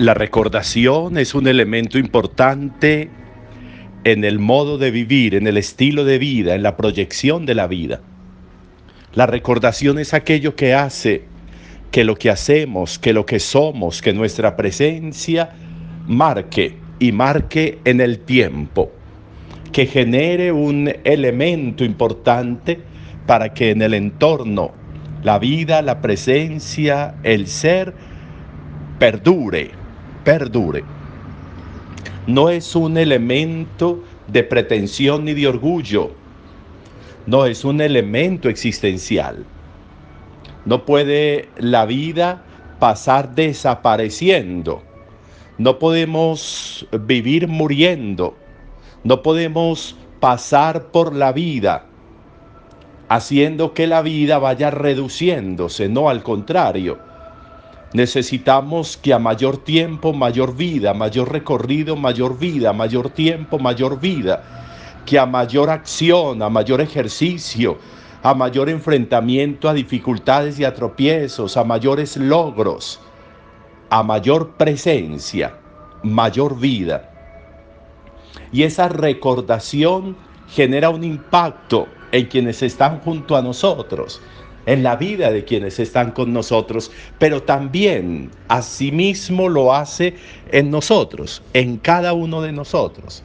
La recordación es un elemento importante en el modo de vivir, en el estilo de vida, en la proyección de la vida. La recordación es aquello que hace que lo que hacemos, que lo que somos, que nuestra presencia marque y marque en el tiempo, que genere un elemento importante para que en el entorno la vida, la presencia, el ser perdure, perdure. No es un elemento de pretensión ni de orgullo, no es un elemento existencial. No puede la vida pasar desapareciendo. No podemos vivir muriendo. No podemos pasar por la vida haciendo que la vida vaya reduciéndose, no al contrario. Necesitamos que a mayor tiempo, mayor vida, mayor recorrido, mayor vida, mayor tiempo, mayor vida, que a mayor acción, a mayor ejercicio, a mayor enfrentamiento a dificultades y a tropiezos, a mayores logros, a mayor presencia, mayor vida. Y esa recordación genera un impacto en quienes están junto a nosotros, en la vida de quienes están con nosotros, pero también asimismo lo hace en nosotros, en cada uno de nosotros.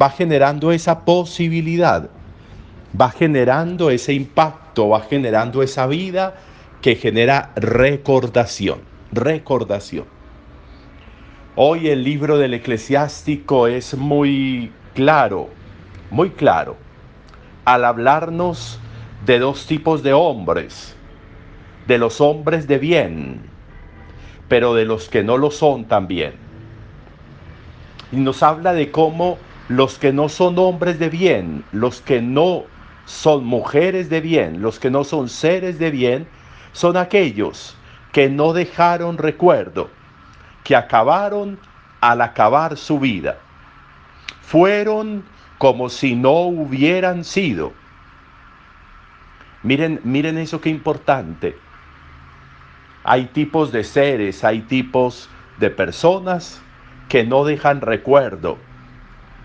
Va generando esa posibilidad, va generando ese impacto, va generando esa vida que genera recordación, recordación. Hoy el libro del eclesiástico es muy claro, muy claro al hablarnos de dos tipos de hombres, de los hombres de bien, pero de los que no lo son también. Y nos habla de cómo los que no son hombres de bien, los que no son mujeres de bien, los que no son seres de bien, son aquellos que no dejaron recuerdo, que acabaron al acabar su vida. Fueron como si no hubieran sido. Miren, miren eso que importante. Hay tipos de seres, hay tipos de personas que no dejan recuerdo,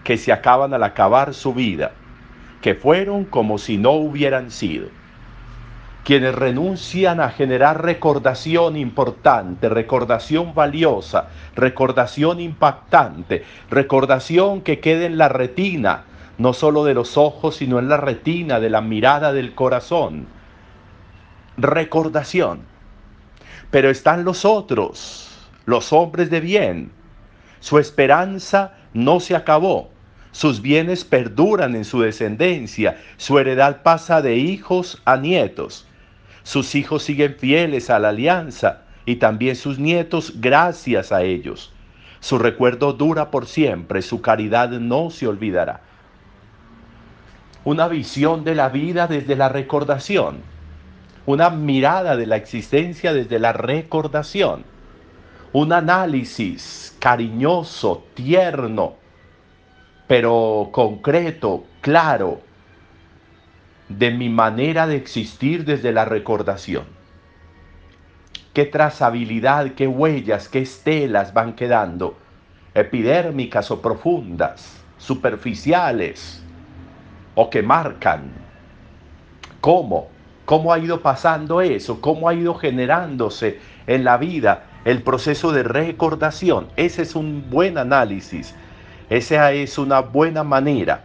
que se acaban al acabar su vida, que fueron como si no hubieran sido quienes renuncian a generar recordación importante, recordación valiosa, recordación impactante, recordación que quede en la retina, no solo de los ojos, sino en la retina de la mirada del corazón. Recordación. Pero están los otros, los hombres de bien. Su esperanza no se acabó. Sus bienes perduran en su descendencia. Su heredad pasa de hijos a nietos. Sus hijos siguen fieles a la alianza y también sus nietos gracias a ellos. Su recuerdo dura por siempre, su caridad no se olvidará. Una visión de la vida desde la recordación, una mirada de la existencia desde la recordación, un análisis cariñoso, tierno, pero concreto, claro, de mi manera de existir desde la recordación. Qué trazabilidad, qué huellas, qué estelas van quedando, epidérmicas o profundas, superficiales o que marcan. ¿Cómo? ¿Cómo ha ido pasando eso? ¿Cómo ha ido generándose en la vida el proceso de recordación? Ese es un buen análisis. Esa es una buena manera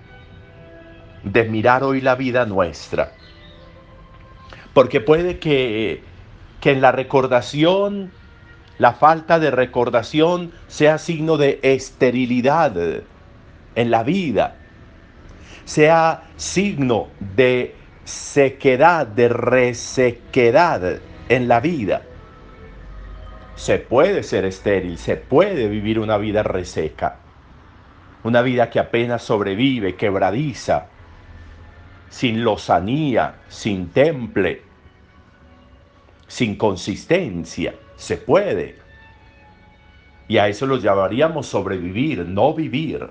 de mirar hoy la vida nuestra. Porque puede que, que en la recordación, la falta de recordación sea signo de esterilidad en la vida, sea signo de sequedad, de resequedad en la vida. Se puede ser estéril, se puede vivir una vida reseca, una vida que apenas sobrevive, quebradiza, sin lozanía, sin temple, sin consistencia. Se puede. Y a eso lo llamaríamos sobrevivir, no vivir.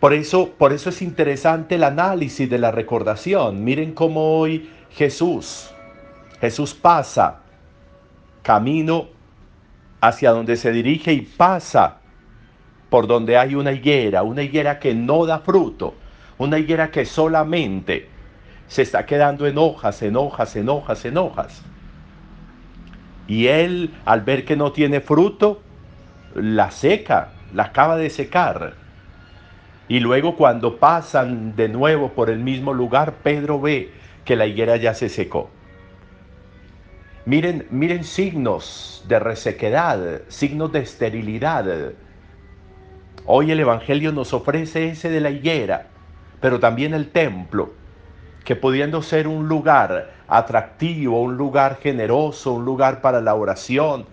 Por eso, por eso es interesante el análisis de la recordación. Miren cómo hoy Jesús, Jesús pasa camino hacia donde se dirige y pasa por donde hay una higuera, una higuera que no da fruto, una higuera que solamente se está quedando en hojas, en hojas, en hojas, en hojas. Y él, al ver que no tiene fruto, la seca, la acaba de secar. Y luego cuando pasan de nuevo por el mismo lugar, Pedro ve que la higuera ya se secó. Miren, miren signos de resequedad, signos de esterilidad. Hoy el Evangelio nos ofrece ese de la higuera, pero también el templo, que pudiendo ser un lugar atractivo, un lugar generoso, un lugar para la oración,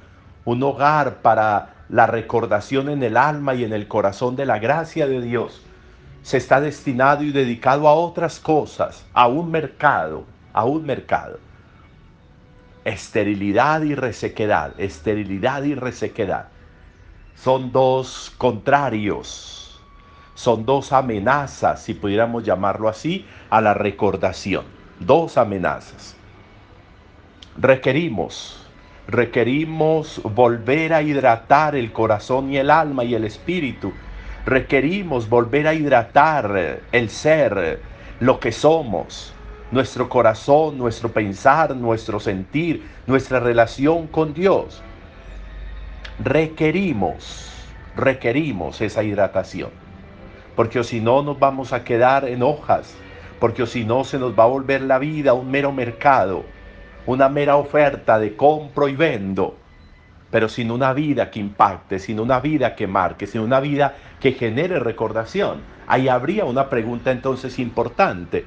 un hogar para la recordación en el alma y en el corazón de la gracia de Dios, se está destinado y dedicado a otras cosas, a un mercado, a un mercado. Esterilidad y resequedad, esterilidad y resequedad. Son dos contrarios, son dos amenazas, si pudiéramos llamarlo así, a la recordación. Dos amenazas. Requerimos, requerimos volver a hidratar el corazón y el alma y el espíritu. Requerimos volver a hidratar el ser, lo que somos, nuestro corazón, nuestro pensar, nuestro sentir, nuestra relación con Dios. Requerimos, requerimos esa hidratación. Porque si no nos vamos a quedar en hojas, porque si no se nos va a volver la vida un mero mercado, una mera oferta de compro y vendo, pero sin una vida que impacte, sin una vida que marque, sin una vida que genere recordación. Ahí habría una pregunta entonces importante.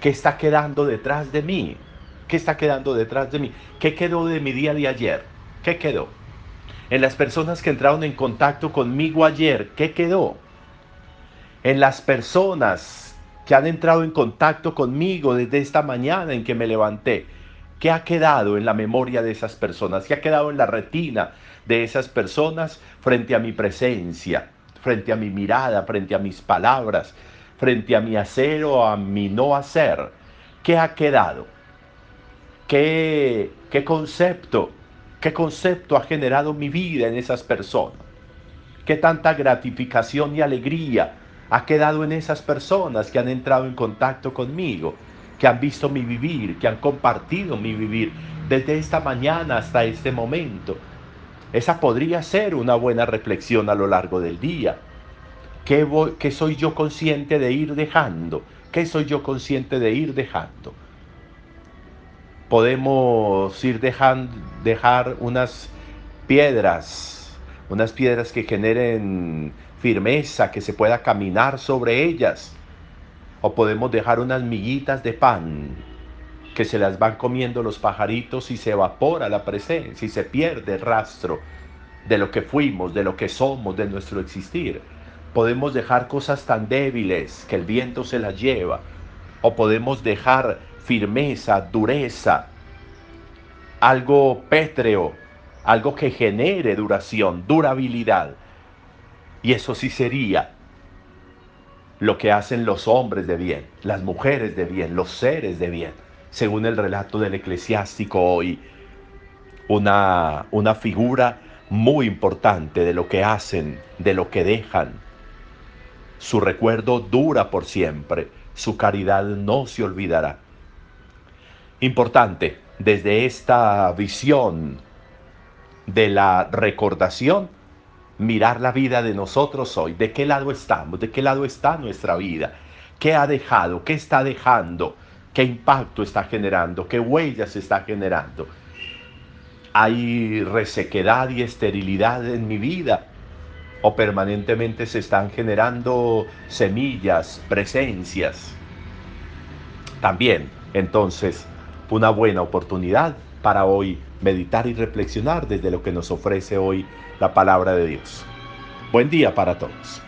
¿Qué está quedando detrás de mí? ¿Qué está quedando detrás de mí? ¿Qué quedó de mi día de ayer? ¿Qué quedó? En las personas que entraron en contacto conmigo ayer, ¿qué quedó? En las personas que han entrado en contacto conmigo desde esta mañana en que me levanté, ¿qué ha quedado en la memoria de esas personas? ¿Qué ha quedado en la retina de esas personas frente a mi presencia, frente a mi mirada, frente a mis palabras, frente a mi hacer o a mi no hacer, ¿qué ha quedado? ¿Qué, qué concepto, qué concepto ha generado mi vida en esas personas? ¿Qué tanta gratificación y alegría ha quedado en esas personas que han entrado en contacto conmigo, que han visto mi vivir, que han compartido mi vivir desde esta mañana hasta este momento? Esa podría ser una buena reflexión a lo largo del día. ¿Qué, soy yo consciente de ir dejando? ¿Qué soy yo consciente de ir dejando? Podemos ir dejando, dejar unas piedras, unas piedras que generen firmeza, que se pueda caminar sobre ellas. O podemos dejar unas miguitas de pan que se las van comiendo los pajaritos y se evapora la presencia y se pierde el rastro de lo que fuimos, de lo que somos, de nuestro existir. Podemos dejar cosas tan débiles que el viento se las lleva. O podemos dejar firmeza, dureza, algo pétreo, algo que genere duración, durabilidad. Y eso sí sería lo que hacen los hombres de bien, las mujeres de bien, los seres de bien, según el relato del eclesiástico hoy. Una, una figura muy importante de lo que hacen, de lo que dejan, su recuerdo dura por siempre, su caridad no se olvidará. Importante, desde esta visión de la recordación, mirar la vida de nosotros hoy, de qué lado estamos, de qué lado está nuestra vida, qué ha dejado, qué está dejando, qué impacto está generando, qué huellas está generando. Hay resequedad y esterilidad en mi vida o permanentemente se están generando semillas, presencias. También, entonces, una buena oportunidad para hoy meditar y reflexionar desde lo que nos ofrece hoy la palabra de Dios. Buen día para todos.